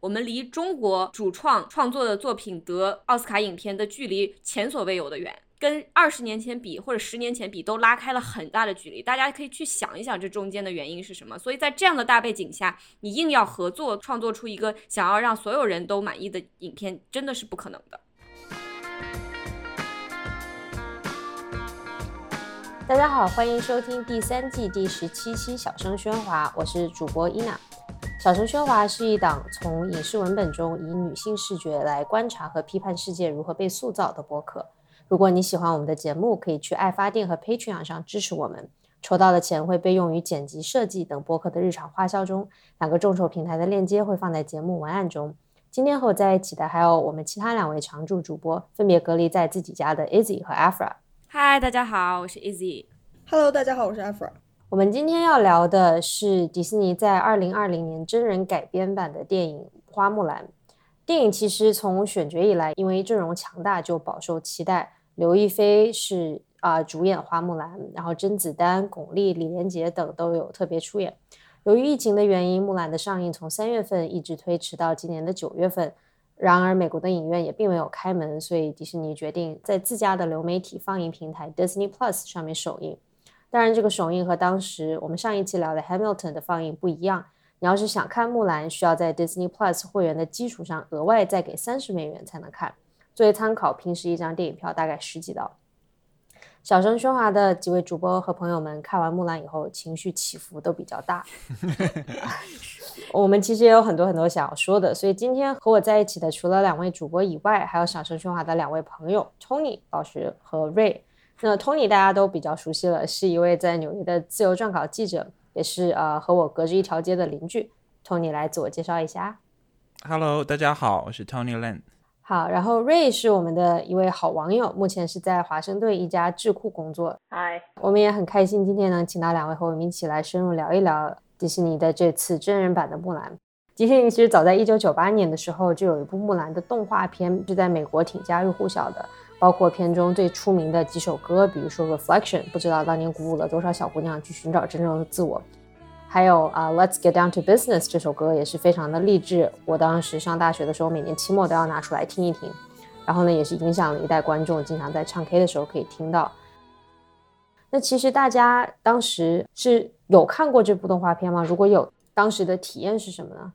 我们离中国主创创作的作品得奥斯卡影片的距离前所未有的远。跟二十年前比，或者十年前比，都拉开了很大的距离。大家可以去想一想，这中间的原因是什么。所以在这样的大背景下，你硬要合作创作出一个想要让所有人都满意的影片，真的是不可能的。大家好，欢迎收听第三季第十七期《小声喧哗》，我是主播伊娜。《小声喧哗》是一档从影视文本中以女性视觉来观察和批判世界如何被塑造的播客。如果你喜欢我们的节目，可以去爱发电和 Patreon 上支持我们，筹到的钱会被用于剪辑、设计等播客的日常花销中。两个众筹平台的链接会放在节目文案中。今天和我在一起的还有我们其他两位常驻主播，分别隔离在自己家的 Izzy 和 Afra。嗨，大家好，我是 Izzy。Hello，大家好，我是 Afra。我们今天要聊的是迪士尼在2020年真人改编版的电影《花木兰》。电影其实从选角以来，因为阵容强大就饱受期待。刘亦菲是啊主演花木兰，然后甄子丹、巩俐、李连杰等都有特别出演。由于疫情的原因，木兰的上映从三月份一直推迟到今年的九月份。然而，美国的影院也并没有开门，所以迪士尼决定在自家的流媒体放映平台 Disney Plus 上面首映。当然，这个首映和当时我们上一期聊的 Hamilton 的放映不一样。你要是想看木兰，需要在 Disney Plus 会员的基础上额外再给三十美元才能看。作为参考，平时一张电影票大概十几刀。小声喧哗的几位主播和朋友们看完《木兰》以后，情绪起伏都比较大。我们其实也有很多很多想要说的，所以今天和我在一起的，除了两位主播以外，还有小声喧哗的两位朋友 Tony 老师和 Ray。那 Tony 大家都比较熟悉了，是一位在纽约的自由撰稿记者，也是呃和我隔着一条街的邻居。Tony 来自我介绍一下。Hello，大家好，我是 Tony Lin。好，然后 Ray 是我们的一位好网友，目前是在华盛顿一家智库工作。嗨，我们也很开心今天能请到两位和我们一起来深入聊一聊迪士尼的这次真人版的木兰。迪士尼其实早在一九九八年的时候就有一部木兰的动画片，是在美国挺家喻户晓的，包括片中最出名的几首歌，比如说 Reflection，不知道当年鼓舞了多少小姑娘去寻找真正的自我。还有啊，Let's get down to business 这首歌也是非常的励志。我当时上大学的时候，每年期末都要拿出来听一听。然后呢，也是影响了一代观众，经常在唱 K 的时候可以听到。那其实大家当时是有看过这部动画片吗？如果有，当时的体验是什么呢？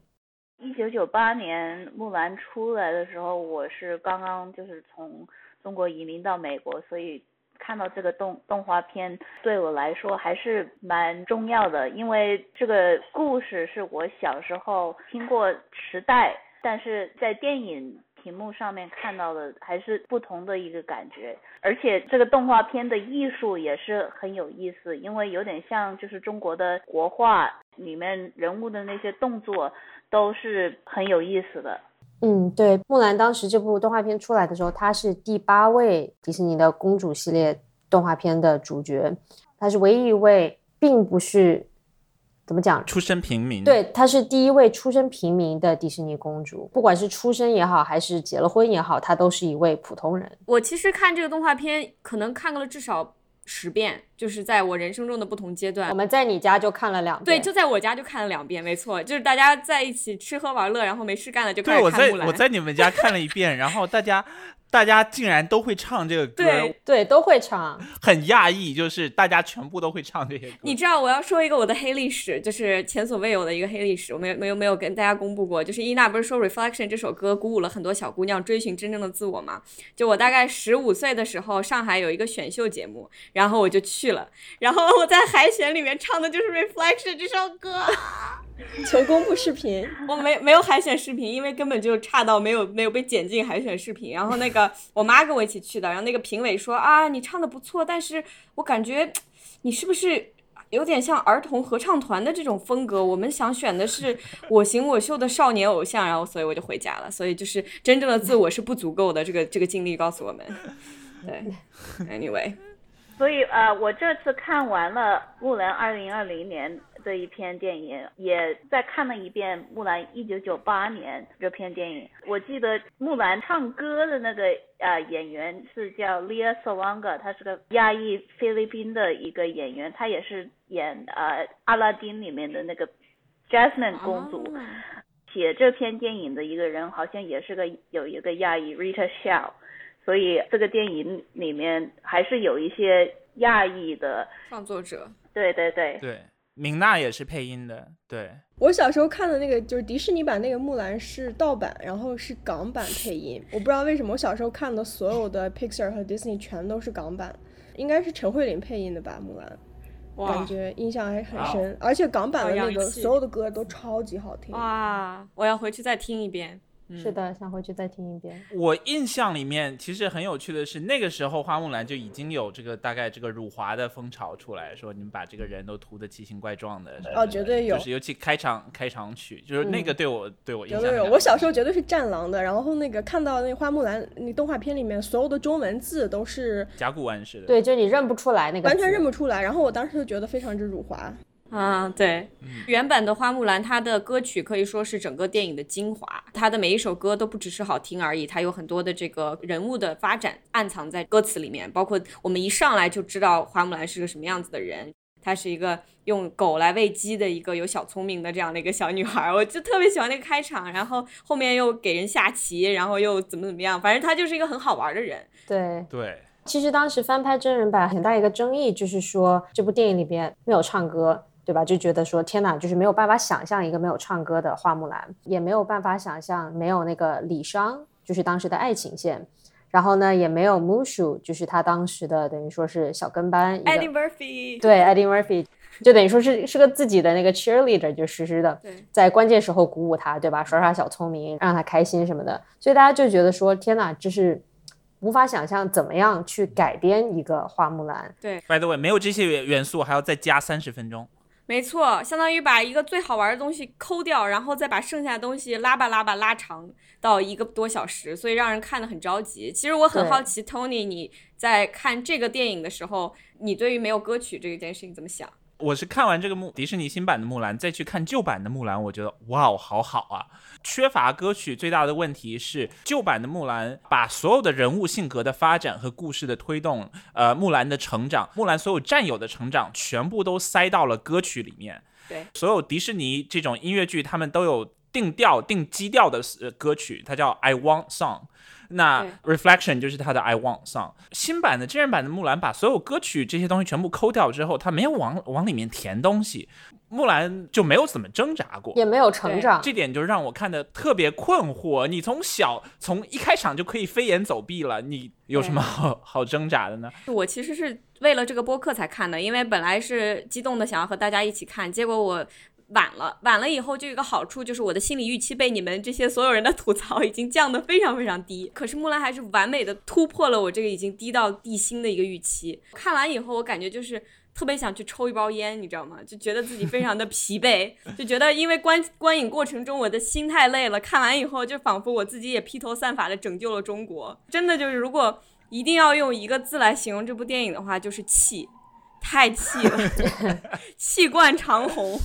一九九八年木兰出来的时候，我是刚刚就是从中国移民到美国，所以。看到这个动动画片对我来说还是蛮重要的，因为这个故事是我小时候听过时代，但是在电影屏幕上面看到的还是不同的一个感觉。而且这个动画片的艺术也是很有意思，因为有点像就是中国的国画里面人物的那些动作都是很有意思的。嗯，对，木兰当时这部动画片出来的时候，她是第八位迪士尼的公主系列动画片的主角，她是唯一一位并不是怎么讲出身平民，对，她是第一位出身平民的迪士尼公主，不管是出生也好，还是结了婚也好，她都是一位普通人。我其实看这个动画片，可能看了至少。十遍，就是在我人生中的不同阶段。我们在你家就看了两遍，对，就在我家就看了两遍，没错，就是大家在一起吃喝玩乐，然后没事干了就开始看木兰。我在我在你们家看了一遍，然后大家。大家竟然都会唱这个歌，对对，都会唱，很讶异，就是大家全部都会唱这些歌。你知道我要说一个我的黑历史，就是前所未有的一个黑历史，我没有没有没有跟大家公布过。就是伊娜不是说《Reflection》这首歌鼓舞了很多小姑娘追寻真正的自我吗？就我大概十五岁的时候，上海有一个选秀节目，然后我就去了，然后我在海选里面唱的就是《Reflection》这首歌。求公布视频，我没没有海选视频，因为根本就差到没有没有被剪进海选视频。然后那个 我妈跟我一起去的，然后那个评委说啊，你唱的不错，但是我感觉 你是不是有点像儿童合唱团的这种风格？我们想选的是我行我秀的少年偶像，然后所以我就回家了。所以就是真正的自我是不足够的，这个这个经历告诉我们。对，Anyway，所以呃，我这次看完了《木兰》二零二零年。这一篇电影也再看了一遍《木兰》一九九八年这篇电影，我记得木兰唱歌的那个呃演员是叫 Lia Salonga，他是个亚裔菲律宾的一个演员，他也是演呃阿拉丁里面的那个 Jasmine 公主。写这篇电影的一个人好像也是个有一个亚裔 Rita Shaw，所以这个电影里面还是有一些亚裔的，创作者，对对对，对，明娜也是配音的，对，我小时候看的那个就是迪士尼版那个木兰是盗版，然后是港版配音。我不知道为什么我小时候看的所有的 Pixar 和 Disney 全都是港版，应该是陈慧琳配音的吧？木兰，感觉印象还很深，而且港版的那个所有的歌都超级好听。哇，我要回去再听一遍。嗯是的，想回去再听一遍。我印象里面其实很有趣的是，那个时候花木兰就已经有这个大概这个辱华的风潮出来，说你们把这个人都涂得奇形怪状的。哦绝对有就是尤其开场开场曲，就是那个对我、对我印有有有，我小时候绝对是战狼的，然后那个看到那花木兰那动画片里面所有的中文字都是甲骨文似的。对，就你认不出来那个完全认不出来，然后我当时就觉得非常之辱华。啊，对，嗯原版的花木兰，它的歌曲可以说是整个电影的精华。它的每一首歌都不只是好听而已，它有很多的这个人物的发展暗藏在歌词里面，包括我们一上来就知道花木兰是个什么样子的人。她是一个用狗来喂鸡的一个有小聪明的这样的一个小女孩，我就特别喜欢那个开场，然后后面又给人下棋，然后又怎么怎么样，反正她就是一个很好玩的人。对。对，其实当时翻拍真人版很大一个争议就是说这部电影里边没有唱歌，对吧？就觉得说天哪，就是没有办法想象一个没有唱歌的花木兰，也没有办法想象没有那个李商，就是当时的爱情线。然后呢，也没有 Mushu，就是他当时的等于说是小跟班 Eddie Murphy，对，Eddie Murphy 就等于说是是个自己的那个 cheerleader，就实时的在关键时候鼓舞他，对吧？耍耍小聪明，让他开心什么的。所以大家就觉得说，天哪，这是无法想象怎么样去改编一个花木兰。对 By the way，没有这些元元素还要再加三十分钟。没错，相当于把一个最好玩的东西抠掉，然后再把剩下的东西拉吧拉吧拉长到一个多小时，所以让人看得很着急。其实我很好奇，Tony，你在看这个电影的时候，你对于没有歌曲这件事情怎么想？我是看完这个木迪士尼新版的木兰，再去看旧版的木兰，我觉得哇哦，好好啊！缺乏歌曲最大的问题是，旧版的木兰把所有的人物性格的发展和故事的推动，呃，木兰的成长，木兰所有战友的成长，全部都塞到了歌曲里面。对，所有迪士尼这种音乐剧，他们都有定调、定基调的呃歌曲，它叫 I Want Song。那 Reflection 就是他的 I Want Song。新版的真人版的木兰把所有歌曲这些东西全部抠掉之后，他没有往往里面填东西，木兰就没有怎么挣扎过。也没有成长，这点就让我看的特别困惑。你从小从一开场就可以飞檐走壁了，你有什么好好挣扎的呢？我其实是为了这个播客才看的，因为本来是激动的想要和大家一起看，结果我晚了，晚了以后就有一个好处，就是我的心理预期被你们这些所有人的吐槽已经降得非常非常低。可是木兰还是完美的突破了我这个已经低到地心的一个预期。看完以后，我感觉就是。特别想去抽一包烟，你知道吗？就觉得自己非常的疲惫，就觉得因为观观影过程中我的心太累了，看完以后就仿佛我自己也披头散发的拯救了中国。真的就是，如果一定要用一个字来形容这部电影的话，就是气，太气了，气贯长虹。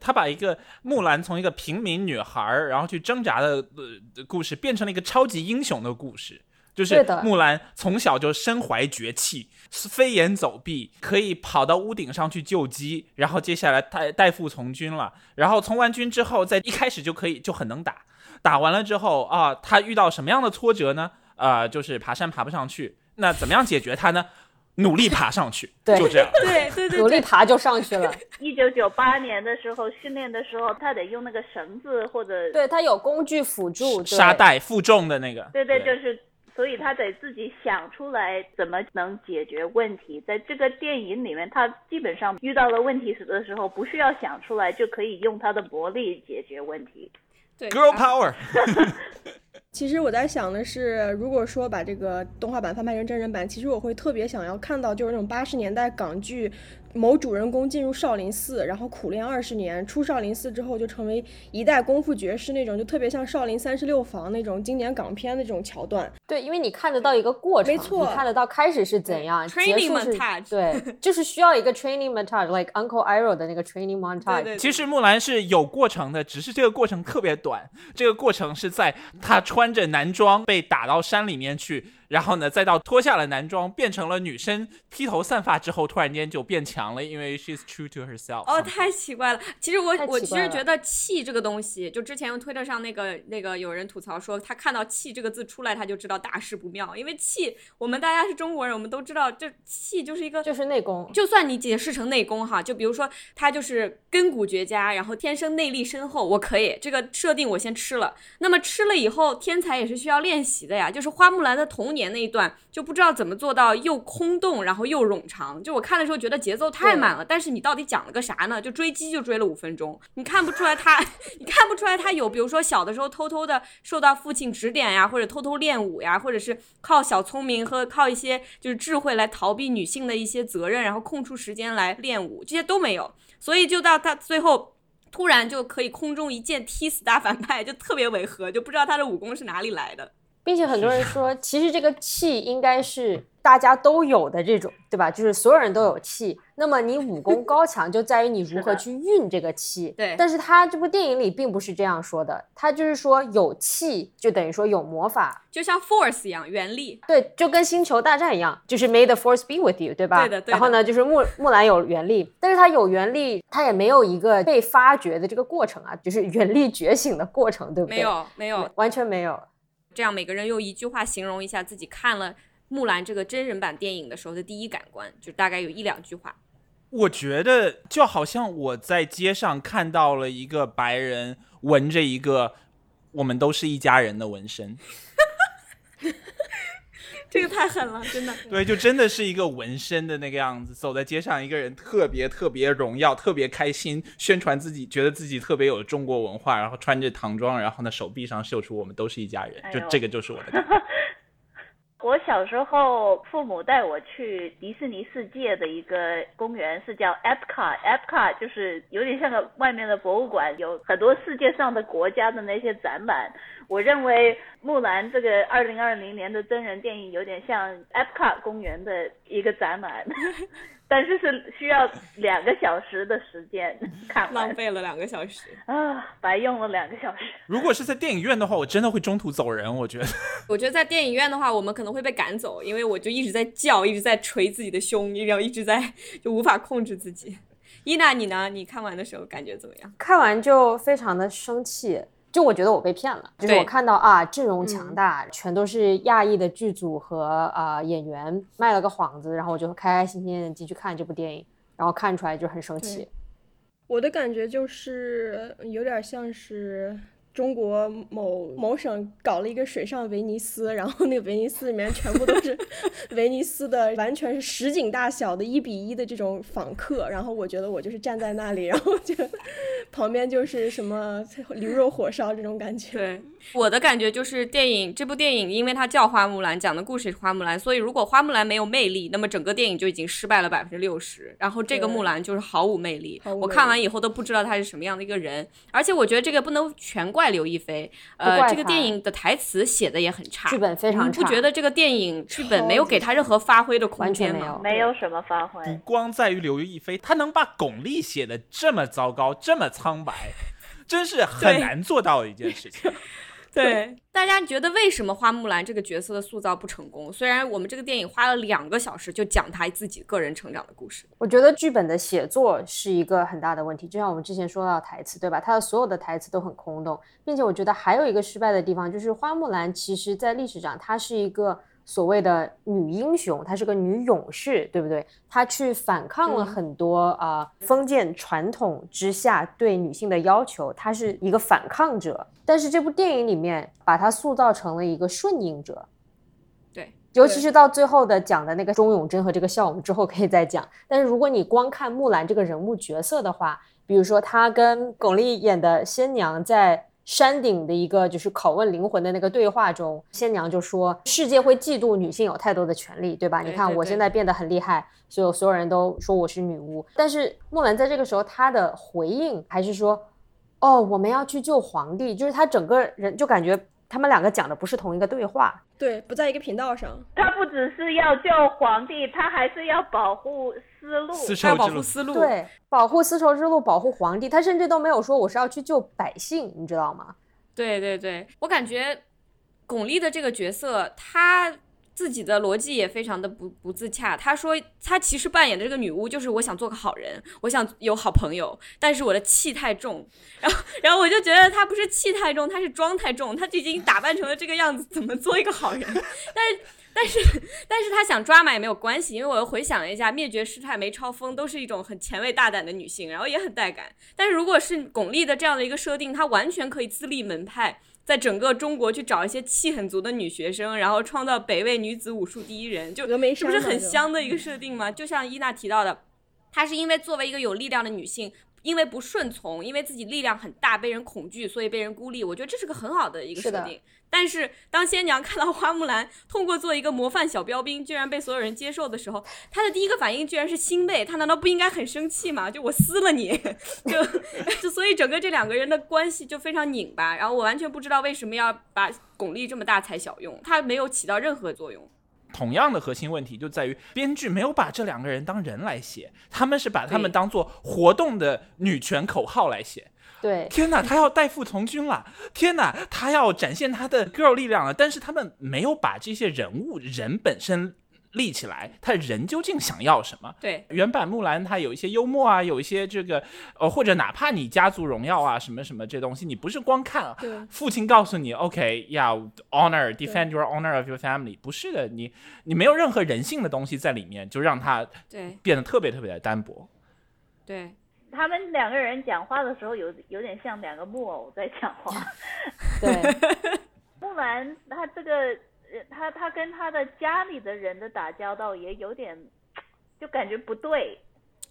他把一个木兰从一个平民女孩儿，然后去挣扎的呃故事，变成了一个超级英雄的故事。就是木兰从小就身怀绝技，飞檐走壁，可以跑到屋顶上去救鸡，然后接下来代代父从军了，然后从完军之后，在一开始就可以就很能打，打完了之后啊，他遇到什么样的挫折呢？啊、就是爬山爬不上去，那怎么样解决它呢？努力爬上去，对就这样。对对对对，努力爬就上去了。一九九八年的时候训练的时候，他得用那个绳子或者对，他有工具辅助，沙袋负重的那个，对对，就是，所以他得自己想出来怎么能解决问题。在这个电影里面，他基本上遇到了问题的时候，不需要想出来，就可以用他的魔力解决问题。对 girl power。其实我在想的是，如果说把这个动画版翻拍成真人版，其实我会特别想要看到，就是那种八十年代港剧，某主人公进入少林寺，然后苦练二十年，出少林寺之后就成为一代功夫绝世那种，就特别像《少林三十六房》那种经典港片的这种桥段。对，因为你看得到一个过程，没错你看得到开始是怎样，结 Training 束是 montage 对，就是需要一个 training montage，like Uncle Iroh 的那个 training montage。对对其实木兰是有过程的，只是这个过程特别短。这个过程是在她穿着男装被打到山里面去，然后呢，再到脱下了男装，变成了女生，披头散发之后，突然间就变强了，因为 she's true to herself。哦，太奇怪了。其实我我其实觉得气这个东西，就之前用推特上那个那个有人吐槽说，他看到气这个字出来，他就知道大事不妙，因为气，我们大家是中国人，我们都知道，这气就是一个就是内功，就算你解释成内功哈，就比如说他就是根骨绝佳，然后天生内力深厚，我可以这个设定我先吃了。那么吃了以后，天才也是需要练习的呀。就是花木兰的童年那一段，就不知道怎么做到又空洞，然后又冗长。就我看的时候觉得节奏太满了，但是你到底讲了个啥呢？就追击就追了五分钟，你看不出来他，你看不出来他有，比如说小的时候偷偷的受到父亲指点呀，或者偷偷练武呀，或者是靠小聪明和靠一些就是智慧来逃避女性的一些责任，然后空出时间来练武，这些都没有。所以就到他最后。突然就可以空中一剑踢死大反派，就特别违和，就不知道他的武功是哪里来的。并且很多人说，其实这个气应该是大家都有的这种，对吧？就是所有人都有气。那么你武功高强，就在于你如何 去运这个气。对但是他这部电影里并不是这样说的，他就是说有气就等于说有魔法，就像 Force 一样，原力。对，就跟星球大战一样，就是 May the Force be with you，对吧？对的对的然后呢，就是木木兰有原力，但是她有原力，她也没有一个被发掘的这个过程啊，就是原力觉醒的过程，对不对？没，有，没有。完全没有。这样每个人用一句话形容一下自己看了《木兰》这个真人版电影的时候的第一感官，就大概有一两句话。我觉得就好像我在街上看到了一个白人纹着一个“我们都是一家人”的纹身，这个太狠了，真的。对，就真的是一个纹身的那个样子，走在街上，一个人特别特别荣耀，特别开心，宣传自己，觉得自己特别有中国文化，然后穿着唐装，然后呢手臂上绣出“我们都是一家人”，就这个就是我的感觉。我小时候，父母带我去迪士尼世界的一个公园，是叫 Epcot，Epcot 就是有点像个外面的博物馆，有很多世界上的国家的那些展览。我认为《木兰》这个二零二零年的真人电影有点像 Epcot 公园的一个展览，但是是需要两个小时的时间 看完浪费了两个小时。啊，白用了两个小时。如果是在电影院的话，我真的会中途走人。我觉得，我觉得在电影院的话，我们可能会被赶走，因为我就一直在叫，一直在捶自己的胸，然后一直在就无法控制自己。伊娜，你呢？你看完的时候感觉怎么样？看完就非常的生气，就我觉得我被骗了，就是我看到啊阵容强大，全都是亚裔的剧组和啊、演员卖了个幌子，然后我就开开心心的进去看这部电影，然后看出来就很生气。我的感觉就是有点像是中国某某省搞了一个水上威尼斯，然后那个威尼斯里面全部都是威尼斯的，完全是实景大小的一比一的这种访客，然后我觉得我就是站在那里，然后就旁边就是什么驴肉火烧这种感觉。对，我的感觉就是电影这部电影，因为它叫花木兰，讲的故事是花木兰，所以如果花木兰没有魅力，那么整个电影就已经失败了百分之六十。然后这个木兰就是毫无魅力，毫无魅力我看完以后都不知道她是什么样的一个人。而且我觉得这个不能全怪刘亦菲，呃，这个电影的台词写的也很差，剧本非常你不觉得这个电影剧本没有给他任何发挥的空间吗？完全没有没有什么发挥。不光在于刘亦菲，她能把巩俐写的这么糟糕，这么苍白，真是很难做到的一件事情。对，大家觉得为什么花木兰这个角色的塑造不成功？虽然我们这个电影花了两个小时就讲她自己个人成长的故事，我觉得剧本的写作是一个很大的问题，就像我们之前说到台词，对吧？它的所有的台词都很空洞，并且我觉得还有一个失败的地方，就是花木兰其实在历史上她是一个所谓的女英雄，她是个女勇士，对不对？她去反抗了嗯很多啊、封建传统之下对女性的要求，她是一个反抗者。但是这部电影里面把她塑造成了一个顺应者，对，对尤其是到最后的讲的那个钟永贞和这个笑，我们之后可以再讲。但是如果你光看木兰这个人物角色的话，比如说她跟巩俐演的仙娘在山顶的一个就是拷问灵魂的那个对话中，仙娘就说世界会嫉妒女性有太多的权利，对吧？你看我现在变得很厉害，所有所有人都说我是女巫，但是木兰在这个时候她的回应还是说，哦，我们要去救皇帝，就是她整个人就感觉他们两个讲的不是同一个对话。对，不在一个频道上。他不只是要救皇帝，他还是要保护丝路。丝她要保绸之路，护丝路，对，保护丝绸之路，保护皇帝，他甚至都没有说我是要去救百姓，你知道吗？对对对，我感觉巩俐的这个角色，她自己的逻辑也非常的不不自洽。他说他其实扮演的这个女巫就是我想做个好人，我想有好朋友，但是我的气太重。然后然后我就觉得他不是气太重，他是妆太重，他就已经打扮成了这个样子，怎么做一个好人？但是。但是，但是他想抓马也没有关系，因为我又回想了一下，灭绝师太、梅超风都是一种很前卫大胆的女性，然后也很带感。但是如果是巩俐的这样的一个设定，她完全可以自立门派，在整个中国去找一些气很足的女学生，然后创造北魏女子武术第一人，就是不是很香的一个设定吗？就像伊娜提到的，她是因为作为一个有力量的女性。因为不顺从，因为自己力量很大，被人恐惧，所以被人孤立。我觉得这是个很好的一个设定。但是当仙娘看到花木兰通过做一个模范小标兵，居然被所有人接受的时候，她的第一个反应居然是欣慰。她难道不应该很生气吗？就我撕了你，就就所以整个这两个人的关系就非常拧巴。然后我完全不知道为什么要把巩俐这么大材小用，她没有起到任何作用。同样的核心问题就在于编剧没有把这两个人当人来写，他们是把他们当做活动的女权口号来写。对，天哪，他要代父从军了！天哪，他要展现他的 girl 力量了！但是他们没有把这些人物人本身立起来，他人究竟想要什么？对，原版木兰他有一些幽默啊，有一些这个呃，或者哪怕你家族荣耀啊，什么什么这东西，你不是光看啊，父亲告诉你，OK，要 honor defend your honor of your family，不是的，你你没有任何人性的东西在里面，就让他对，变得特别特别的单薄。对，他们两个人讲话的时候有有点像两个木偶在讲话。对，木兰她这个，呃她她跟她的家里的人的打交道也有点，就感觉不对。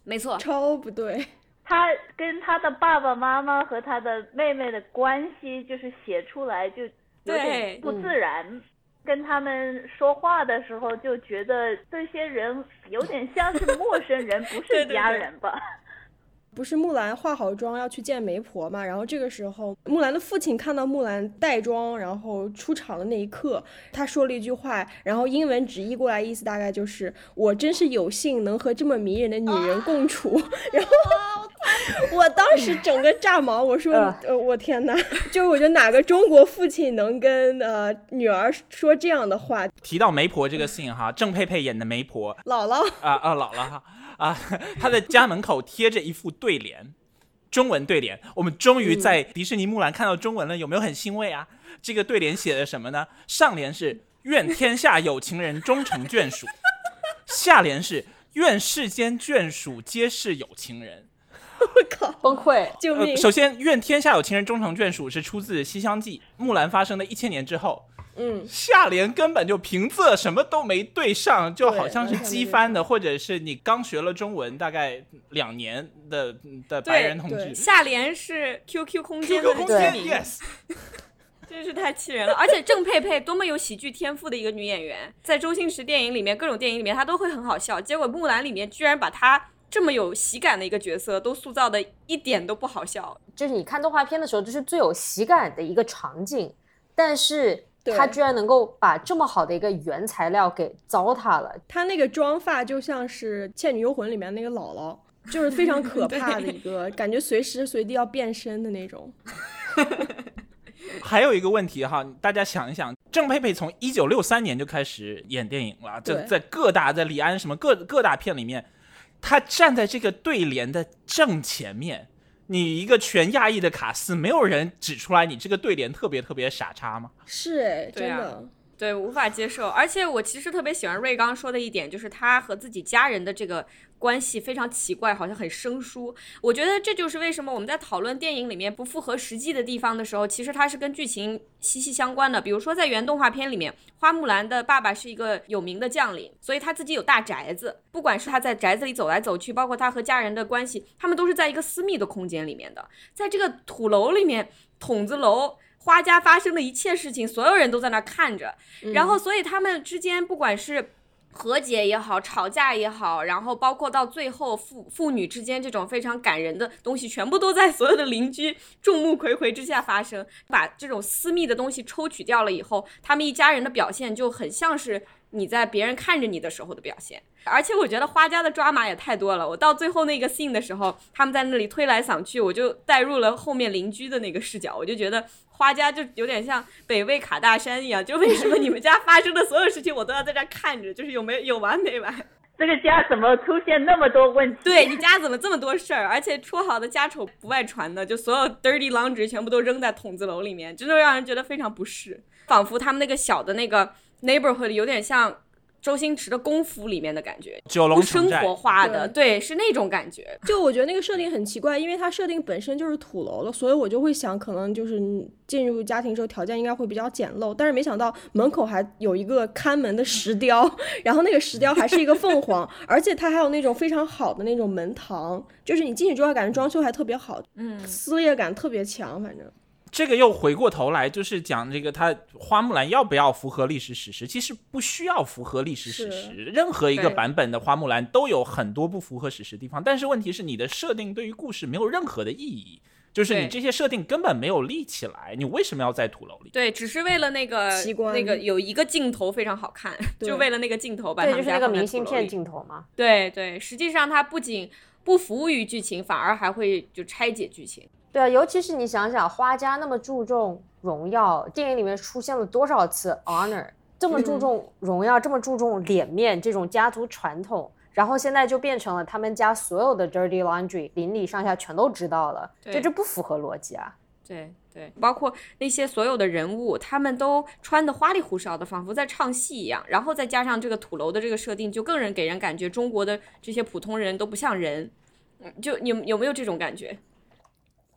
没错，超不对。她跟她的爸爸妈妈和她的妹妹的关系，就是写出来就有点不自然。跟他们说话的时候，就觉得这些人有点像是陌生人，不是 对对对家人吧？不是木兰化好妆要去见媒婆嘛？然后这个时候，木兰的父亲看到木兰带妆然后出场的那一刻，他说了一句话，然后英文直译过来意思大概就是“我真是有幸能和这么迷人的女人共处” 然后我当时整个炸毛，我说呃呃，我天哪！就是我觉得哪个中国父亲能跟呃女儿说这样的话？提到媒婆这个 scene 哈，郑佩佩演的媒婆姥姥，啊啊姥姥哈啊，她的家门口贴着一副对联，中文对联。我们终于在迪士尼木兰看到中文了，有没有很欣慰啊？这个对联写的什么呢？上联是“愿天下有情人终成眷属”，下联是“愿世间眷属皆是有情人”。我靠崩溃。呃，救命！首先，“愿天下有情人终成眷属”是出自《西厢记》，木兰发生的一千年之后。嗯，下联根本就平仄什么都没对上，就好像是机翻的，或者是你刚学了中文大概两年的的白人同对志。下联是 QQ 空间的 QQ 空间，yes，真是太气人了！而且郑佩佩多么有喜剧天赋的一个女演员，在周星驰电影里面，各种电影里面她都会很好笑。结果木兰里面居然把她这么有喜感的一个角色都塑造的一点都不好笑。就是你看动画片的时候，这是最有喜感的一个场景，但是对他居然能够把这么好的一个原材料给糟蹋了。他那个妆发就像是《倩女幽魂》里面那个姥姥，就是非常可 怕的一个感觉，随时随地要变身的那种。还有一个问题哈，大家想一想，郑佩佩从一九六三年就开始演电影了，就在各大在李安什么各各大片里面，她站在这个对联的正前面。你一个全亚裔的卡斯，没有人指出来你这个对联特别特别傻叉吗？是哎，真的。对，无法接受。而且我其实特别喜欢瑞刚说的一点，就是他和自己家人的这个关系非常奇怪，好像很生疏。我觉得这就是为什么我们在讨论电影里面不符合实际的地方的时候，其实它是跟剧情息息相关的。比如说在原动画片里面，花木兰的爸爸是一个有名的将领，所以他自己有大宅子。不管是他在宅子里走来走去，包括他和家人的关系，他们都是在一个私密的空间里面的。在这个土楼里面，筒子楼。花家发生的一切事情，所有人都在那儿看着，然后所以他们之间不管是和解也好，吵架也好，然后包括到最后父父女之间这种非常感人的东西，全部都在所有的邻居众目睽睽之下发生。把这种私密的东西抽取掉了以后，他们一家人的表现就很像是你在别人看着你的时候的表现。而且我觉得花家的抓马也太多了，我到最后那个 scene 的时候，他们在那里推来搡去，我就带入了后面邻居的那个视角，我就觉得花家就有点像北魏卡大山一样，就为什么你们家发生的所有事情我都要在这看着，就是有没有完没完？这个家怎么出现那么多问题？对你家怎么这么多事儿？而且说好的家丑不外传的，就所有 dirty laundry 全部都扔在筒子楼里面，真的让人觉得非常不适，仿佛他们那个小的那个 neighborhood 有点像。周星驰的功夫里面的感觉，九龙城寨生活化的，对，是那种感觉。就我觉得那个设定很奇怪，因为它设定本身就是土楼了，所以我就会想，可能就是进入家庭之后条件应该会比较简陋。但是没想到门口还有一个看门的石雕，然后那个石雕还是一个凤凰，而且它还有那种非常好的那种门堂，就是你进去之后感觉装修还特别好，嗯，撕裂感特别强，反正。这个又回过头来，就是讲这个他花木兰要不要符合历史史实？其实不需要符合历史史实，任何一个版本的花木兰都有很多不符合史实的地方。但是问题是，你的设定对于故事没有任何的意义，就是你这些设定根本没有立起来，你为什么要在土楼里？对，只是为了那个那个有一个镜头非常好看，就为了那个镜头把对，他们就是那个明信片镜头嘛。对对，实际上它不仅不服务于剧情，反而还会就拆解剧情。对啊，尤其是你想想，花家那么注重荣耀，电影里面出现了多少次 honor，这么注重荣耀，这么注重脸面这种家族传统，然后现在就变成了他们家所有的 dirty laundry，邻里上下全都知道了，对就这不符合逻辑啊。对对，包括那些所有的人物，他们都穿的花里胡哨的，仿佛在唱戏一样。然后再加上这个土楼的这个设定，就更人给人感觉中国的这些普通人都不像人。嗯，就你有没有这种感觉？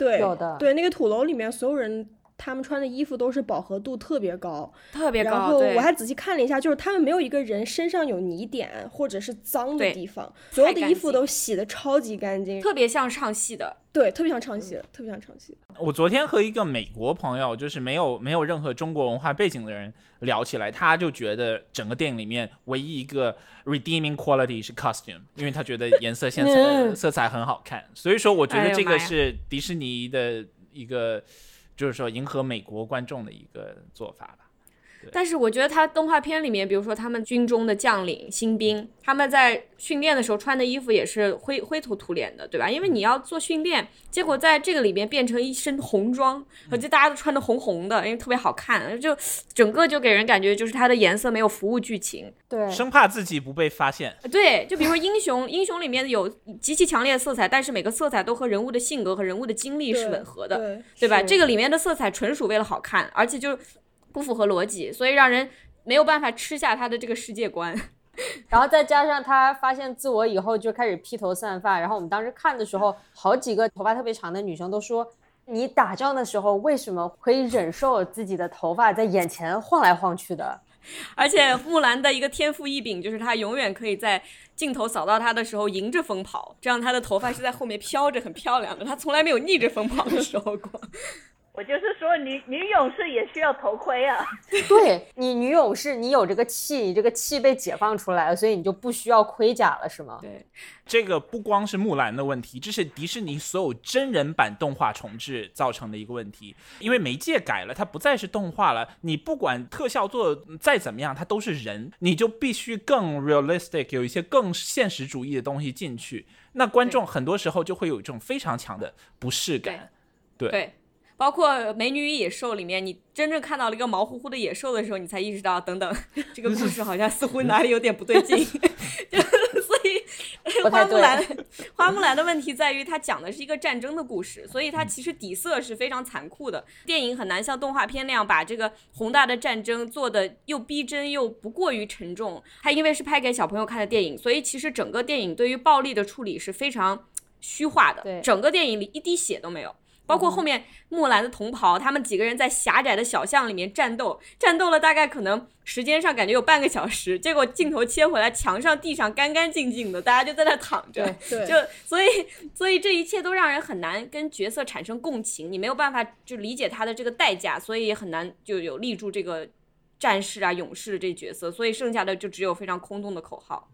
对，有的对，那个土楼里面所有人，他们穿的衣服都是饱和度特别高，特别高，然后我还仔细看了一下，就是他们没有一个人身上有泥点或者是脏的地方，所有的衣服都洗的超级干净，特别像唱戏的。对，特别像唱戏，特别像唱戏。我昨天和一个美国朋友，就是没有没有任何中国文化背景的人聊起来，他就觉得整个电影里面唯一一个 redeeming quality 是 costume，因为他觉得颜色线 色色彩很好看，所以说我觉得这个是迪士尼的一个，就是说迎合美国观众的一个做法吧。但是我觉得他动画片里面，比如说他们军中的将领、新兵，他们在训练的时候穿的衣服也是灰灰头土脸的，对吧？因为你要做训练，结果在这个里面变成一身红装，而且大家都穿的红红的，因为特别好看，就整个就给人感觉就是它的颜色没有服务剧情。对，生怕自己不被发现，对，就比如说英雄，英雄里面有极其强烈的色彩，但是每个色彩都和人物的性格和人物的经历是吻合的。对对吧？这个里面的色彩纯属为了好看，而且就不符合逻辑，所以让人没有办法吃下他的这个世界观。然后再加上他发现自我以后就开始披头散发，然后我们当时看的时候，好几个头发特别长的女生都说。你打仗的时候为什么可以忍受自己的头发在眼前晃来晃去的？而且木兰的一个天赋异禀就是她永远可以在镜头扫到她的时候迎着风跑，这样她的头发是在后面飘着，很漂亮的。她从来没有逆着风跑的时候过。我就是说女女勇士也需要头盔啊。对你女勇士，你有这个气，你这个气被解放出来了，所以你就不需要盔甲了，是吗？对，这个不光是木兰的问题，这是迪士尼所有真人版动画重置造成的一个问题。因为媒介改了，它不再是动画了，你不管特效做得再怎么样，它都是人，你就必须更 realistic，有一些更现实主义的东西进去。那观众很多时候就会有一种非常强的不适感。对对，包括《美女与野兽》里面，你真正看到了一个毛乎乎的野兽的时候，你才意识到，等等，这个故事好像似乎哪里有点不对劲。就所以，花木兰，花木兰的问题在于，它讲的是一个战争的故事，所以它其实底色是非常残酷的。电影很难像动画片那样把这个宏大的战争做的又逼真又不过于沉重。它因为是拍给小朋友看的电影，所以其实整个电影对于暴力的处理是非常虚化的，整个电影里一滴血都没有。包括后面木兰的同袍，他们几个人在狭窄的小巷里面战斗，战斗了大概可能时间上感觉有半个小时，结果镜头切回来，墙上地上干干净净的，大家就在那躺着，就所以所以这一切都让人很难跟角色产生共情，你没有办法就理解他的这个代价，所以也很难就有立住这个战士啊、勇士这角色，所以剩下的就只有非常空洞的口号。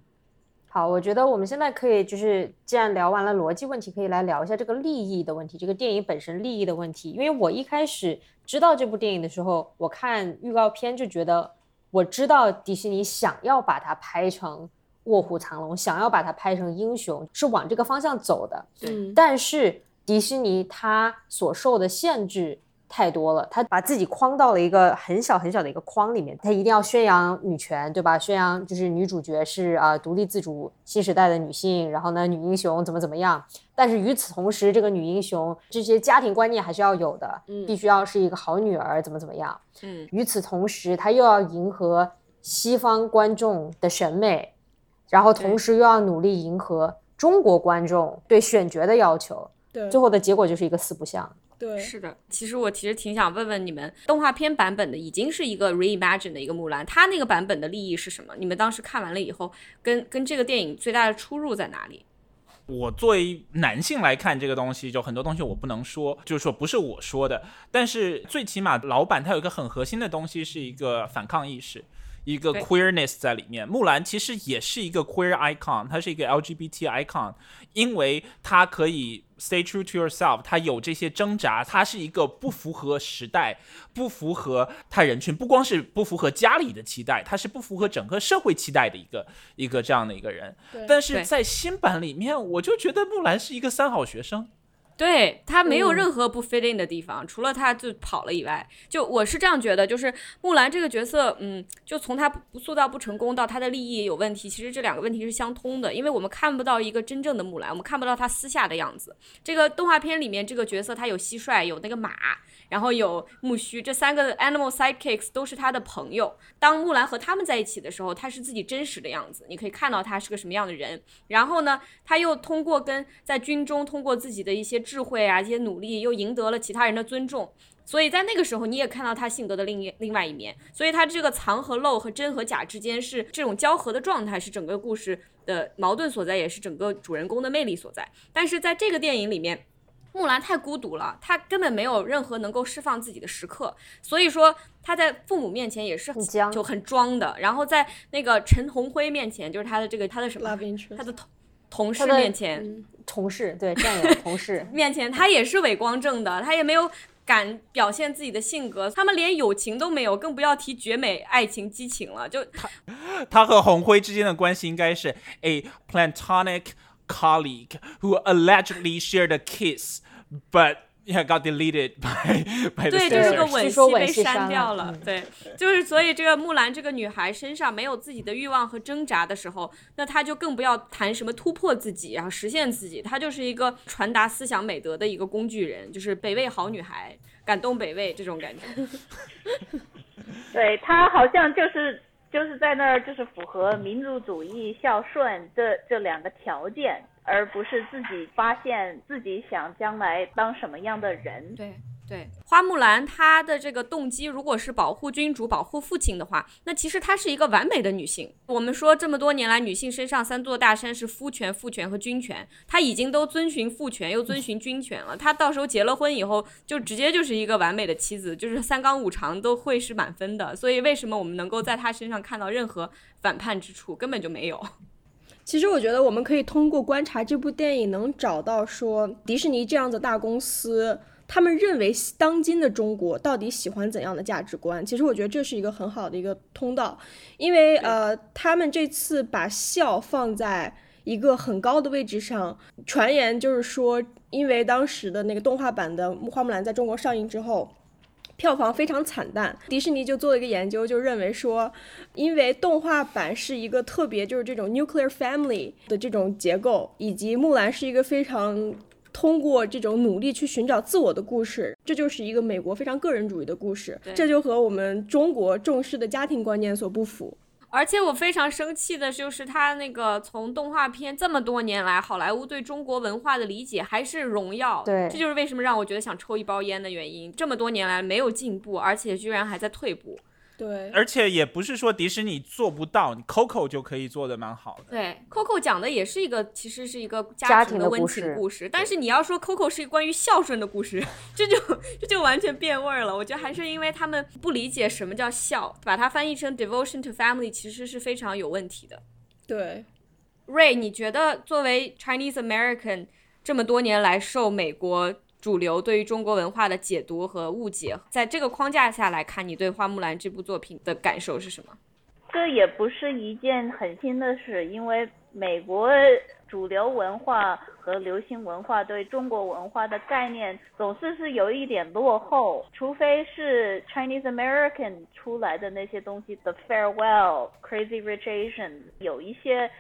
好，我觉得我们现在可以就是，既然聊完了逻辑问题，可以来聊一下这个利益的问题，这个电影本身利益的问题。因为我一开始知道这部电影的时候，我看预告片就觉得我知道迪士尼想要把它拍成卧虎藏龙，想要把它拍成英雄，是往这个方向走的。嗯，但是迪士尼它所受的限制太多了，他把自己框到了一个很小很小的一个框里面，他一定要宣扬女权，对吧？宣扬就是女主角是啊、独立自主新时代的女性，然后呢女英雄怎么怎么样。但是与此同时，这个女英雄这些家庭观念还是要有的，嗯必须要是一个好女儿，怎么怎么样。嗯，与此同时，她又要迎合西方观众的审美，然后同时又要努力迎合中国观众对选角的要求，对最后的结果就是一个四不像。对，是的，其实我其实挺想问问你们，动画片版本的已经是一个 reimagine 的一个木兰，它那个版本的利益是什么？你们当时看完了以后，跟跟这个电影最大的出入在哪里？我作为男性来看这个东西，就很多东西我不能说，就是说不是我说的，但是最起码老板他有一个很核心的东西，是一个反抗意识，一个 queerness 在里面。木兰其实也是一个 queer icon，它是一个 LGBT icon，因为它可以 stay true to yourself，它有这些挣扎，它是一个不符合时代、不符合他人群，不光是不符合家里的期待，它是不符合整个社会期待的一个一个这样的一个人。但是在新版里面，我就觉得木兰是一个三好学生。对他没有嗯任何不 fit in 的地方，除了他就跑了以外，就我是这样觉得，就是木兰这个角色，嗯，就从他不塑造不成功到他的利益有问题，其实这两个问题是相通的，因为我们看不到一个真正的木兰，我们看不到他私下的样子。这个动画片里面这个角色，他有蟋蟀，有那个马，然后有木须，这三个 animal sidekicks 都是他的朋友。当木兰和他们在一起的时候，他是自己真实的样子，你可以看到他是个什么样的人。然后呢，他又通过跟在军中通过自己的一些智慧啊、这些努力，又赢得了其他人的尊重。所以在那个时候，你也看到他性格的另一另外一面。所以他这个藏和露和真和假之间是这种交合的状态，是整个故事的矛盾所在，也是整个主人公的魅力所在。但是在这个电影里面，木兰太孤独了，她根本没有任何能够释放自己的时刻，所以说她在父母面前也是很僵就很装的，然后在那个陈红辉面前，就是他的这个他的什么他的同同事 面前，嗯同事对战友同事面前，他也是伪光正的，他也没有敢表现自己的性格，他们连友情都没有，更不要提绝美爱情激情了。就他和红辉之间的关系应该是 a platonic colleague who allegedly shared a kiss, but yeah got deleted by by the 对，就是个.吻据说戏被删掉了。嗯对，就是所以这个木兰这个女孩身上没有自己的欲望和挣扎的时候，那她就更不要谈什么突破自己，然后实现自己，她就是一个传达思想美德的一个工具人，就是北魏好女孩，感动北魏这种感觉。对她好像就是就是在那儿就是符合民族主义、孝顺这这两个条件，而不是自己发现自己想将来当什么样的人。对对，花木兰她的这个动机，如果是保护君主、保护父亲的话，那其实她是一个完美的女性。我们说这么多年来，女性身上三座大山是夫权、父权和君权，她已经都遵循父权又遵循君权了。她到时候结了婚以后，就直接就是一个完美的妻子，就是三纲五常都会是满分的。所以为什么我们能够在她身上看到任何反叛之处，根本就没有。其实我觉得我们可以通过观察这部电影，能找到说迪士尼这样的大公司，他们认为当今的中国到底喜欢怎样的价值观。其实我觉得这是一个很好的一个通道，因为呃，他们这次把笑放在一个很高的位置上，传言就是说，因为当时的那个动画版的《花木兰》在中国上映之后。票房非常惨淡，迪士尼就做了一个研究，就认为说，因为动画版是一个特别就是这种 nuclear family 的这种结构，以及木兰是一个非常通过这种努力去寻找自我的故事，这就是一个美国非常个人主义的故事，这就和我们中国重视的家庭观念所不符。而且我非常生气的就是，他那个从动画片这么多年来，好莱坞对中国文化的理解还是荣耀。对这就是为什么让我觉得想抽一包烟的原因。这么多年来没有进步，而且居然还在退步。对，而且也不是说迪士尼做不到，你 Coco 就可以做的蛮好的。对，Coco 讲的也是一个，其实是一个家庭的温的故事情故事。但是你要说 Coco 是关于孝顺的故事，这就这就完全变味儿了。我觉得还是因为他们不理解什么叫孝，把它翻译成 devotion to family，其实是非常有问题的。对，Ray，你觉得作为 Chinese American 这么多年来受美国主流对于中国文化的解读和误解。在这个框架下来看，你对《花木兰》这部作品的感受是什么？这也不是一件很新的事，因为美国主流文化和流行文化对中国文化的概念总是是有一点落后，除非是 Chinese American 出来的那些东西，The Farewell、Crazy Rich Asians 有一些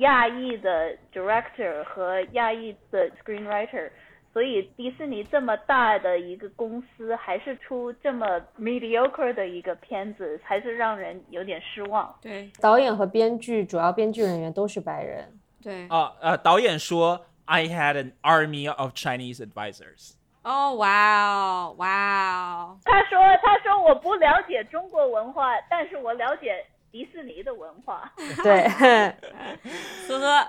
亚裔的 director 和亚裔的 screenwriter。所以迪士尼这么大的一个公司，还是出这么 mediocre 的一个片子，还是让人有点失望。对，导演和编剧主要编剧人员都是白人。对。啊呃，导演说，I had an army of Chinese advisors。哦，哇哦，哇哦。他说，他说我不了解中国文化，但是我了解迪士尼的文化。对，呵呵，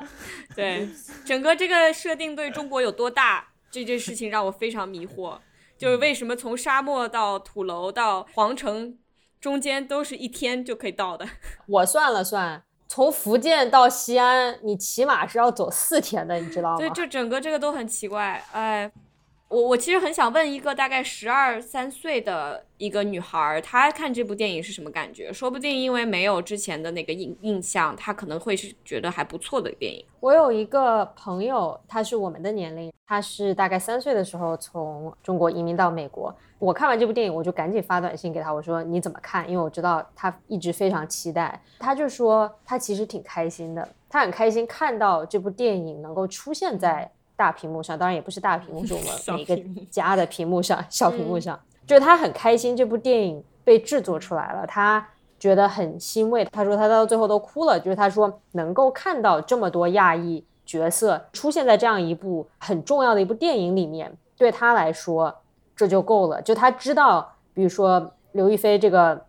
对，整个这个设定对中国有多大？这件事情让我非常迷 惑，就是为什么从沙漠到土楼到皇城，中间都是一天就可以到的？我算了算，从福建到西安，你起码是要走四天的，你知道吗？对，就整个这个都很奇怪，哎。我我其实很想问一个大概十二三岁的一个女孩，她看这部电影是什么感觉？说不定因为没有之前的那个印印象，她可能会是觉得还不错的电影。我有一个朋友，她是我们的年龄，她是大概三岁的时候从中国移民到美国。我看完这部电影，我就赶紧发短信给她，我说你怎么看？因为我知道她一直非常期待。她就说她其实挺开心的，她很开心看到这部电影能够出现在。大屏幕上，当然也不是大屏幕，是我们 每个家的屏幕上，小屏幕上，就是他很开心这部电影被制作出来了，他觉得很欣慰。他说他到最后都哭了，就是他说能够看到这么多亚裔角色出现在这样一部很重要的一部电影里面，对他来说这就够了。就他知道，比如说刘亦菲这个。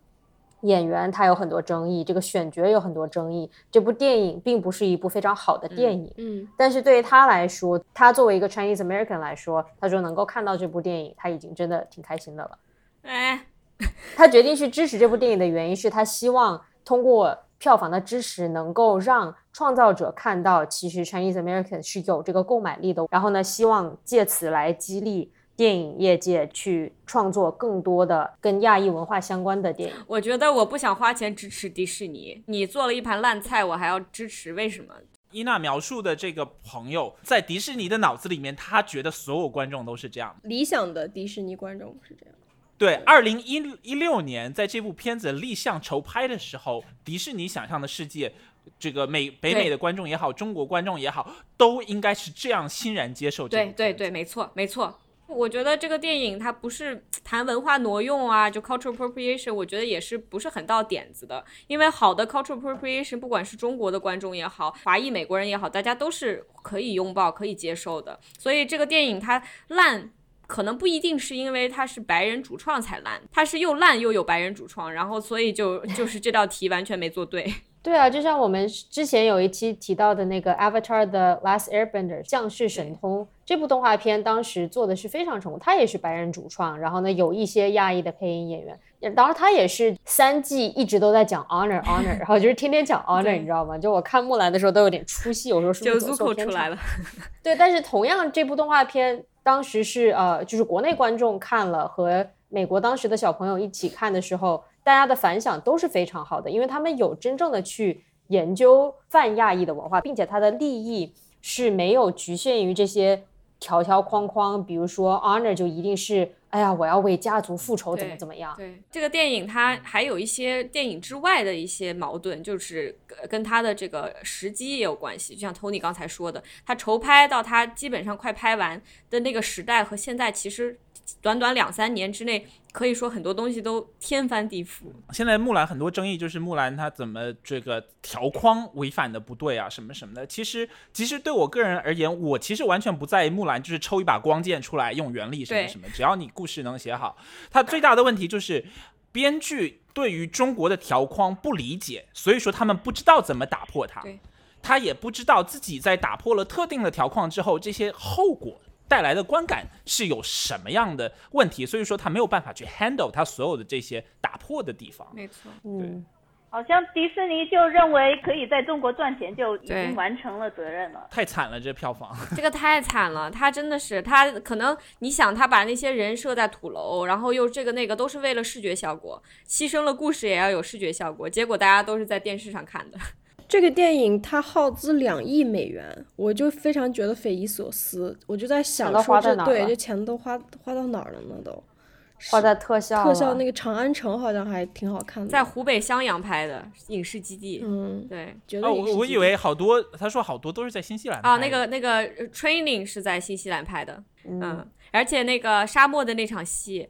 演员他有很多争议，这个选角有很多争议。这部电影并不是一部非常好的电影，嗯，但是对于他来说，他作为一个 Chinese American 来说，他说能够看到这部电影，他已经真的挺开心的了。哎，他决定去支持这部电影的原因是他希望通过票房的支持，能够让创造者看到，其实 Chinese American 是有这个购买力的。然后呢，希望借此来激励。电影业界去创作更多的跟亚裔文化相关的电影。我觉得我不想花钱支持迪士尼，你做了一盘烂菜，我还要支持，为什么？伊娜描述的这个朋友，在迪士尼的脑子里面，他觉得所有观众都是这样理想的迪士尼观众是这样。对，二零一一六年，在这部片子立项筹拍的时候，迪士尼想象的世界，这个美北美的观众也好，中国观众也好，都应该是这样欣然接受。对对对，没错没错。我觉得这个电影它不是谈文化挪用啊，就 cultural appropriation，我觉得也是不是很到点子的。因为好的 cultural appropriation，不管是中国的观众也好，华裔美国人也好，大家都是可以拥抱、可以接受的。所以这个电影它烂，可能不一定是因为它是白人主创才烂，它是又烂又有白人主创，然后所以就就是这道题完全没做对。对啊，就像我们之前有一期提到的那个《Avatar: The Last Airbender》降世神通这部动画片，当时做的是非常成功，它也是白人主创，然后呢有一些亚裔的配音演员，当然他也是三季一直都在讲 honor honor，然后就是天天讲 honor，你知道吗？就我看木兰的时候都有点出戏，我说是不是走错出来了？对，但是同样这部动画片当时是呃，就是国内观众看了和美国当时的小朋友一起看的时候。大家的反响都是非常好的，因为他们有真正的去研究泛亚裔的文化，并且他的利益是没有局限于这些条条框框。比如说，honor 就一定是，哎呀，我要为家族复仇，怎么怎么样？对这个电影，它还有一些电影之外的一些矛盾，就是跟它的这个时机也有关系。就像 Tony 刚才说的，他筹拍到他基本上快拍完的那个时代和现在，其实短短两三年之内。可以说很多东西都天翻地覆。现在木兰很多争议就是木兰她怎么这个条框违反的不对啊，什么什么的。其实其实对我个人而言，我其实完全不在意木兰就是抽一把光剑出来用原力什么什么，只要你故事能写好。它最大的问题就是编剧对于中国的条框不理解，所以说他们不知道怎么打破它。他也不知道自己在打破了特定的条框之后，这些后果。带来的观感是有什么样的问题？所以说他没有办法去 handle 他所有的这些打破的地方。没错，嗯。好像迪士尼就认为可以在中国赚钱，就已经完成了责任了。太惨了，这票房。这个太惨了，他真的是他可能你想他把那些人设在土楼，然后又这个那个都是为了视觉效果，牺牲了故事也要有视觉效果，结果大家都是在电视上看的。这个电影它耗资两亿美元，我就非常觉得匪夷所思。我就在想说这对这钱都花花到哪儿了呢？都花在特效了特效那个长安城好像还挺好看的，在湖北襄阳拍的影视基地，嗯，对哦，觉得我我以为好多，他说好多都是在新西兰啊，拍的那个那个呃 training 是在新西兰拍的，嗯，嗯，而且那个沙漠的那场戏，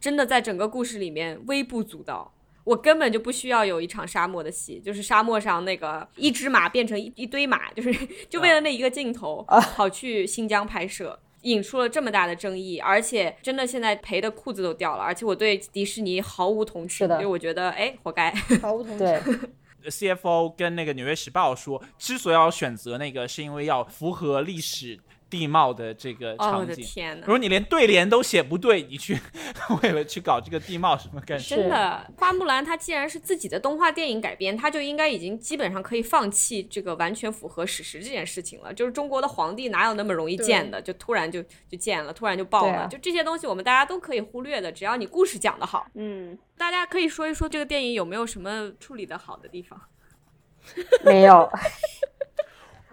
真的在整个故事里面微不足道。我根本就不需要有一场沙漠的戏，就是沙漠上那个一只马变成一一堆马，就是 就为了那一个镜头 跑去新疆拍摄，引出了这么大的争议，而且真的现在赔的裤子都掉了，而且我对迪士尼毫无同情，是的就我觉得哎，活该。毫无同情。CFO 跟那个《纽约时报》说，之所以要选择那个，是因为要符合历史地貌的这个场景。天呐如！果你连对联都写不对，你去 为了去搞这个地貌什么干什么？真的，花木兰它既然是自己的动画电影改编，它就应该已经基本上可以放弃这个完全符合史实这件事情了。就是中国的皇帝哪有那么容易建的，就突然就就建了，突然就爆了，啊就这些东西我们大家都可以忽略的，只要你故事讲得好，嗯，大家可以说一说这个电影有没有什么处理的好的地方。没有。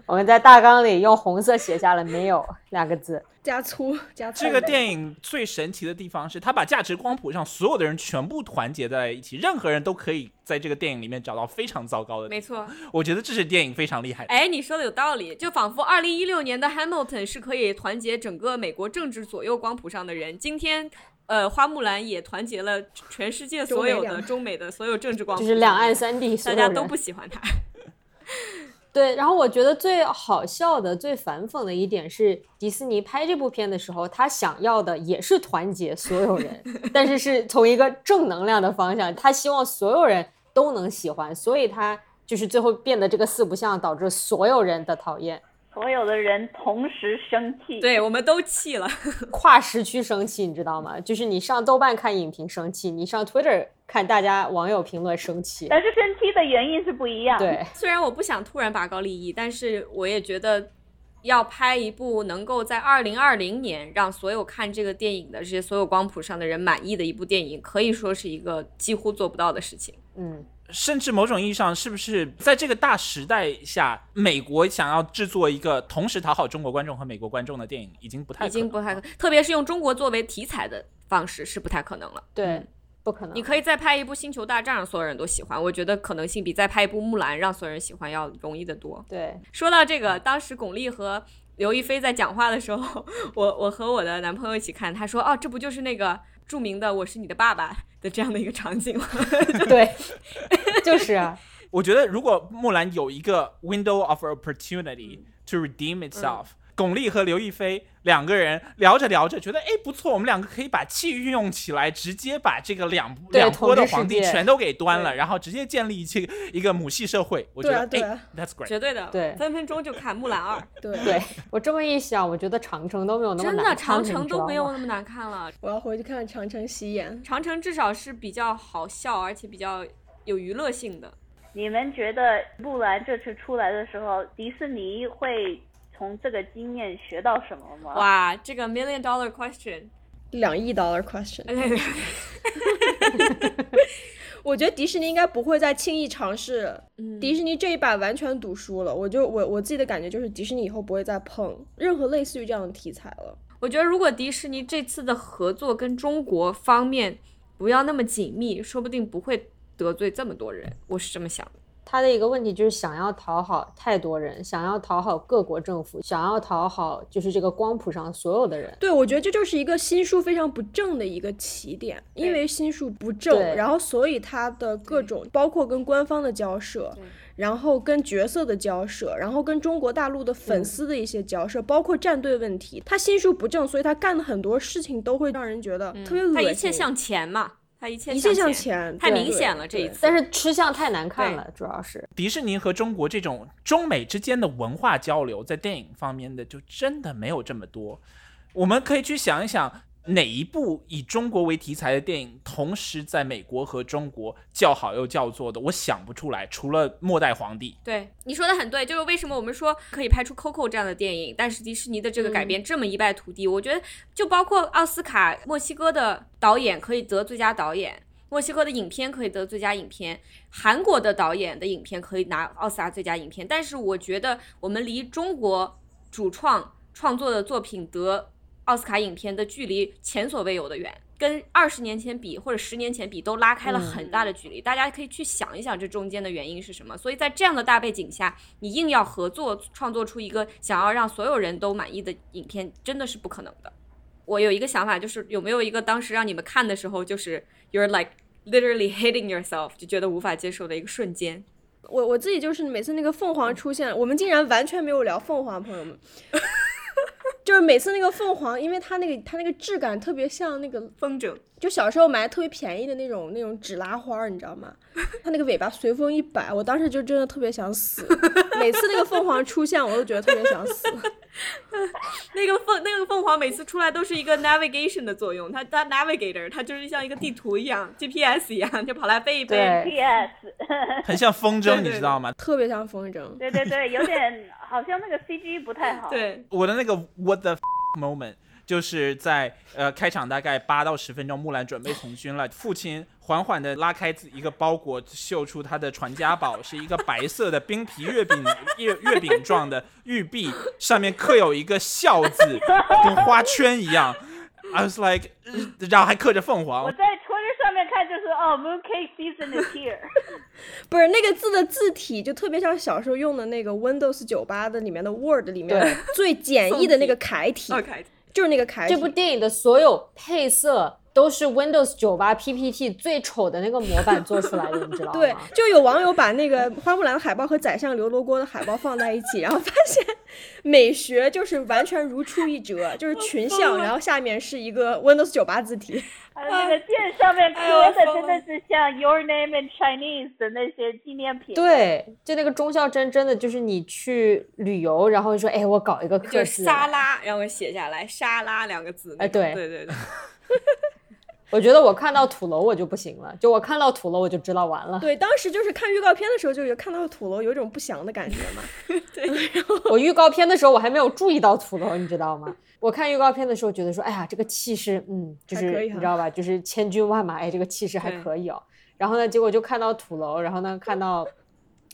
我们在大纲里用红色写下了“没有”两个字。加粗加粗。这个电影最神奇的地方是，它把价值光谱上所有的人全部团结在一起，任何人都可以在这个电影里面找到非常糟糕的没错，我觉得这是电影非常厉害的。哎，你说的有道理，就仿佛二零一六年的 Hamilton 是可以团结整个美国政治左右光谱上的人，今天。呃，花木兰也团结了全世界所有的中美的所有政治光谱，就是两岸三地大家都不喜欢他。对，然后我觉得最好笑的、最反讽的一点是，迪士尼拍这部片的时候，他想要的也是团结所有人，但是是从一个正能量的方向，他希望所有人都能喜欢，所以他就是最后变得这个四不像，导致所有人的讨厌，所有的人同时生气。对，我们都气了。跨时区生气，你知道吗？就是你上豆瓣看影评生气，你上 Twitter 看大家网友评论生气，但是生气的原因是不一样。，对。虽然我不想突然拔高利益，但是我也觉得要拍一部能够在二零二零年让所有看这个电影的这些所有光谱上的人满意的一部电影，可以说是一个几乎做不到的事情。嗯，甚至某种意义上，是不是在这个大时代下，美国想要制作一个同时讨好中国观众和美国观众的电影，已经不太已经不太可可，特别是用中国作为题材的方式是不太可能了。对，嗯不可能。你可以再拍一部《星球大战》，让所有人都喜欢，我觉得可能性比再拍一部《木兰》让所有人喜欢要容易得多。对，说到这个，当时巩俐和刘亦菲在讲话的时候，我我和我的男朋友一起看，他说：“哦，这不就是那个著名的‘我是你的爸爸’的这样的一个场景吗？” 对，就是啊，我觉得如果木兰有一个 window of opportunity to redeem itself，、巩俐和刘亦菲两个人聊着聊着，觉得哎不错，我们两个可以把气运用起来，直接把这个两两波的皇帝全都给端了，然后直接建立起一个母系社会。我觉得哎、对啊啊 t h a t s great。绝对的，对分分钟就看《木兰二》，对，对我这么一想，我觉得长城都没有那么真难看真的长城都没有那么难看了。我要回去看《长城喜演》。长城至少是比较好笑，而且比较有娱乐性的。你们觉得木兰这次出来的时候，迪士尼会从这个经验学到什么吗？哇，这个 million dollar question，两亿 dollar question，哎 我觉得迪士尼应该不会再轻易尝试。嗯迪士尼这一把完全赌输了，我就我我自己的感觉就是，迪士尼以后不会再碰任何类似于这样的题材了。我觉得如果迪士尼这次的合作跟中国方面不要那么紧密，说不定不会得罪这么多人。我是这么想的。他的一个问题就是想要讨好太多人，想要讨好各国政府，想要讨好就是这个光谱上所有的人。对，我觉得这就是一个心术非常不正的一个起点，因为心术不正，然后所以他的各种包括跟官方的交涉，然后跟角色的交涉，然后跟中国大陆的粉丝的一些交涉，包括站队问题，他心术不正，所以他干的很多事情都会让人觉得特别恶心。他一切向钱嘛，他一切一切向向前，太明显了这一次。但是吃相太难看了，主要是迪士尼和中国这种中美之间的文化交流，在电影方面的就真的没有这么多。我们可以去想一想，哪一部以中国为题材的电影，同时在美国和中国叫好又叫座的？我想不出来，除了《末代皇帝》。对你说的很对，就是为什么我们说可以拍出 Coco 这样的电影，但是迪士尼的这个改编这么一败涂地。我觉得就包括奥斯卡，墨西哥的导演可以得最佳导演，墨西哥的影片可以得最佳影片，韩国的导演的影片可以拿奥斯卡最佳影片。但是我觉得我们离中国主创创作的作品得。奥斯卡影片的距离前所未有的远，跟二十年前比或者十年前比都拉开了很大的距离。大家可以去想一想这中间的原因是什么。所以在这样的大背景下，你硬要合作创作出一个想要让所有人都满意的影片，真的是不可能的。我有一个想法，就是有没有一个当时让你们看的时候，就是 you're like literally hating yourself，就觉得无法接受的一个瞬间。我我自己就是每次那个凤凰出现，我们竟然完全没有聊凤凰，朋友们。就是每次那个凤凰，因为它那个它那个质感特别像那个风筝，就小时候买特别便宜的那种那种纸拉花，你知道吗？它那个尾巴随风一摆，我当时就真的特别想死。每次那个凤凰出现，我都觉得特别想死。那个凤那个凤凰每次出来都是一个 navigation 的作用，它它 navigator，它就是像一个地图一样，GPS 一样，就跑来飞一飞。GPS，很像风筝，你知道吗？特别像风筝。对对对，有点好像那个 CG 不太好。对，我的那个 What the moment。就是在呃开场大概八到十分钟，木兰准备从军了，父亲缓缓地拉开一个包裹，秀出他的传家宝，是一个白色的冰皮月饼月月饼状的玉璧，上面刻有一个孝字，跟花圈一样。I was like，然后还刻着凤凰。我在 Twitter 上面看，就是哦，Mooncake season is here。不是那个字的字体就特别像小时候用的那个 Windows 九八的里面的 Word 里面最简易的那个楷体。就是那个凯，这部电影的所有配色都是 Windows 九八 PPT 最丑的那个模板 做出来的，你知道吗？对，就有网友把那个花木兰的海报和宰相刘罗锅的海报放在一起，然后发现 美学就是完全如出一辙，就是群像，然后下面是一个 Windows 九八字体。还有那个店上面刻的真的是像 Your Name in Chinese 的那些纪念品。对，就那个忠孝真真的就是你去旅游，然后说哎我搞一个刻字，沙拉，然后写下来沙拉两个字。哎，对对对对。我觉得我看到土楼我就不行了，就我看到土楼我就知道完了。对，当时就是看预告片的时候就有看到土楼有一种不祥的感觉嘛。对，我预告片的时候我还没有注意到土楼，你知道吗？我看预告片的时候觉得说，哎呀，这个气势，嗯，就是你知道吧，就是千军万马，哎，这个气势还可以哦。然后呢，结果就看到土楼，然后呢看到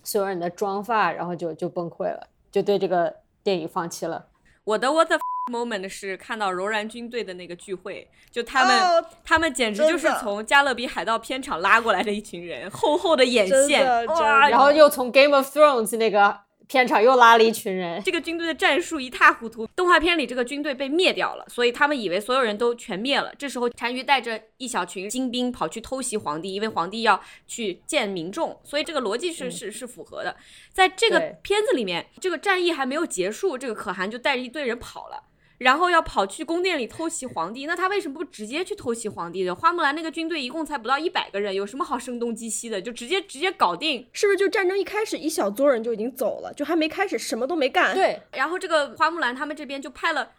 所有人的妆发，然后就就崩溃了，就对这个电影放弃了。我的 What the moment 是看到柔然军队的那个聚会，就他们，他们简直就是从加勒比海盗片场拉过来的一群人，厚厚的眼线，哇，然后又从 Game of Thrones 那个。片场又拉了一群人，这个军队的战术一塌糊涂。动画片里这个军队被灭掉了，所以他们以为所有人都全灭了。这时候单于带着一小群精兵跑去偷袭皇帝，因为皇帝要去见民众，所以这个逻辑是是是符合的。在这个片子里面，这个战役还没有结束，这个可汗就带着一堆人跑了。然后要跑去宫殿里偷袭皇帝，那他为什么不直接去偷袭皇帝呢？花木兰那个军队一共才不到一百个人，有什么好声东击西的？就直接直接搞定，是不是？就战争一开始，一小撮人就已经走了，就还没开始，什么都没干。对，然后这个花木兰他们这边就派了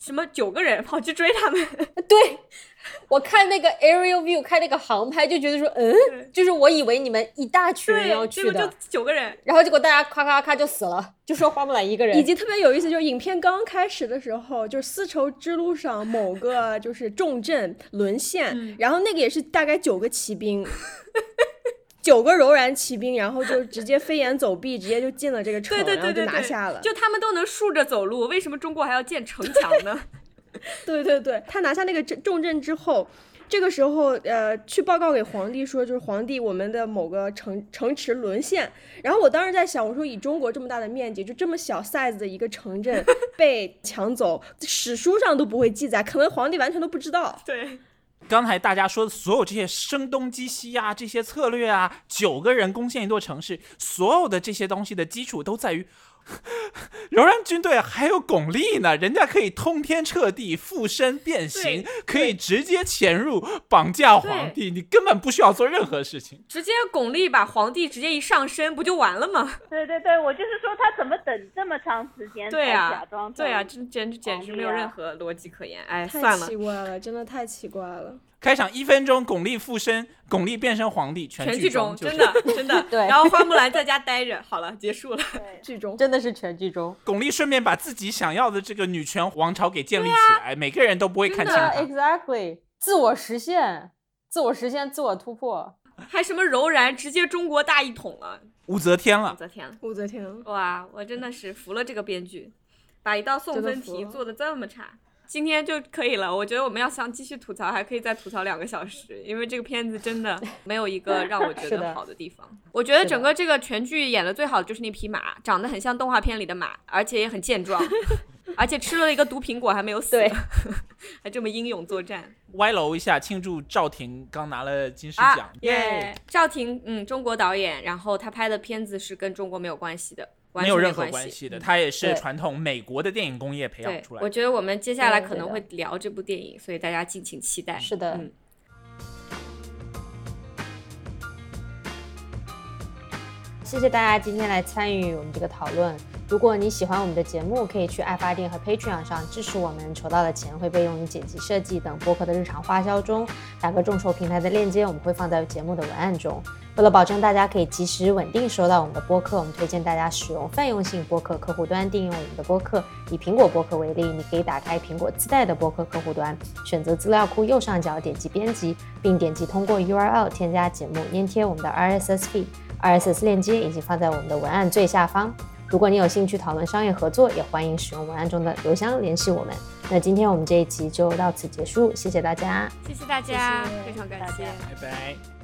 什么九个人跑去追他们。对。我看那个 aerial view，看那个航拍，就觉得说，嗯，就是我以为你们一大群人要去的，就九个人，然后结果大家咔咔咔就死了，就说花木兰一个人。以及特别有意思，就是影片刚开始的时候，就是丝绸之路上某个就是重镇沦陷，然后那个也是大概九个骑兵，九个柔然骑兵，然后就直接飞檐走壁，直接就进了这个城，然后就拿下了。就他们都能竖着走路，为什么中国还要建城墙呢？对对对，他拿下那个重重镇之后，这个时候呃，去报告给皇帝说，就是皇帝，我们的某个城城池沦陷。然后我当时在想，我说以中国这么大的面积，就这么小 size 的一个城镇 被抢走，史书上都不会记载，可能皇帝完全都不知道。对，刚才大家说的所有这些声东击西啊，这些策略啊，九个人攻陷一座城市，所有的这些东西的基础都在于。柔然军队还有巩俐呢，人家可以通天彻地、附身变形，可以直接潜入绑架皇帝，你根本不需要做任何事情，直接巩俐把皇帝直接一上身，不就完了吗？对对对，我就是说他怎么等这么长时间才对啊假装对啊，这简直简直没有任何逻辑可言。哎，算了奇，怪了，真的太奇怪了。开场一分钟，巩俐附身，巩俐变身皇帝，全全剧终终，真的真的。对然后花木兰在家待着，好了，结束了。对剧终真的是全剧终。巩俐顺便把自己想要的这个女权王朝给建立起来，每个人都不会看清。，exactly，自我实现，自我实现，自我突破。还什么柔然，直接中国大一统了，武则天了武，则天了。武则天，哇，我真的是服了这个编剧，把一道送分题做的这么差。今天就可以了，我觉得我们要想继续吐槽，还可以再吐槽两个小时，因为这个片子真的没有一个让我觉得 好的地方。我觉得整个这个全剧演的最好的就是那匹马，长得很像动画片里的马，而且也很健壮，而且吃了一个毒苹果还没有死，对 还这么英勇作战。歪楼一下庆祝赵婷刚拿了金狮啊奖，耶！赵婷，嗯，中国导演，然后他拍的片子是跟中国没有关系的，没有任何关关系的，嗯他也是传统美国的电影工业培养出，来的。我觉得我们接下来可能会聊这部电影，所以大家敬请期待。是的嗯，谢谢大家今天来参与我们这个讨论。如果你喜欢我们的节目，可以去爱发电和 Patreon 上支持我们，筹到的钱会被用于剪辑设计等播客的日常花销中。两个众筹平台的链接我们会放在节目的文案中。为了保证大家可以及时稳定收到我们的播客，我们推荐大家使用泛用性播客客户端订阅我们的播客。以苹果播客为例，你可以打开苹果自带的播客客户端，选择资料库右上角点击编辑，并点击通过 URL 添加节目，粘贴我们的 RSS feed。RSS 链接已经放在我们的文案最下方。如果你有兴趣讨论商业合作，也欢迎使用文案中的邮箱联系我们。那今天我们这一集就到此结束，谢谢大家。谢谢大家，谢谢非常感谢。拜拜。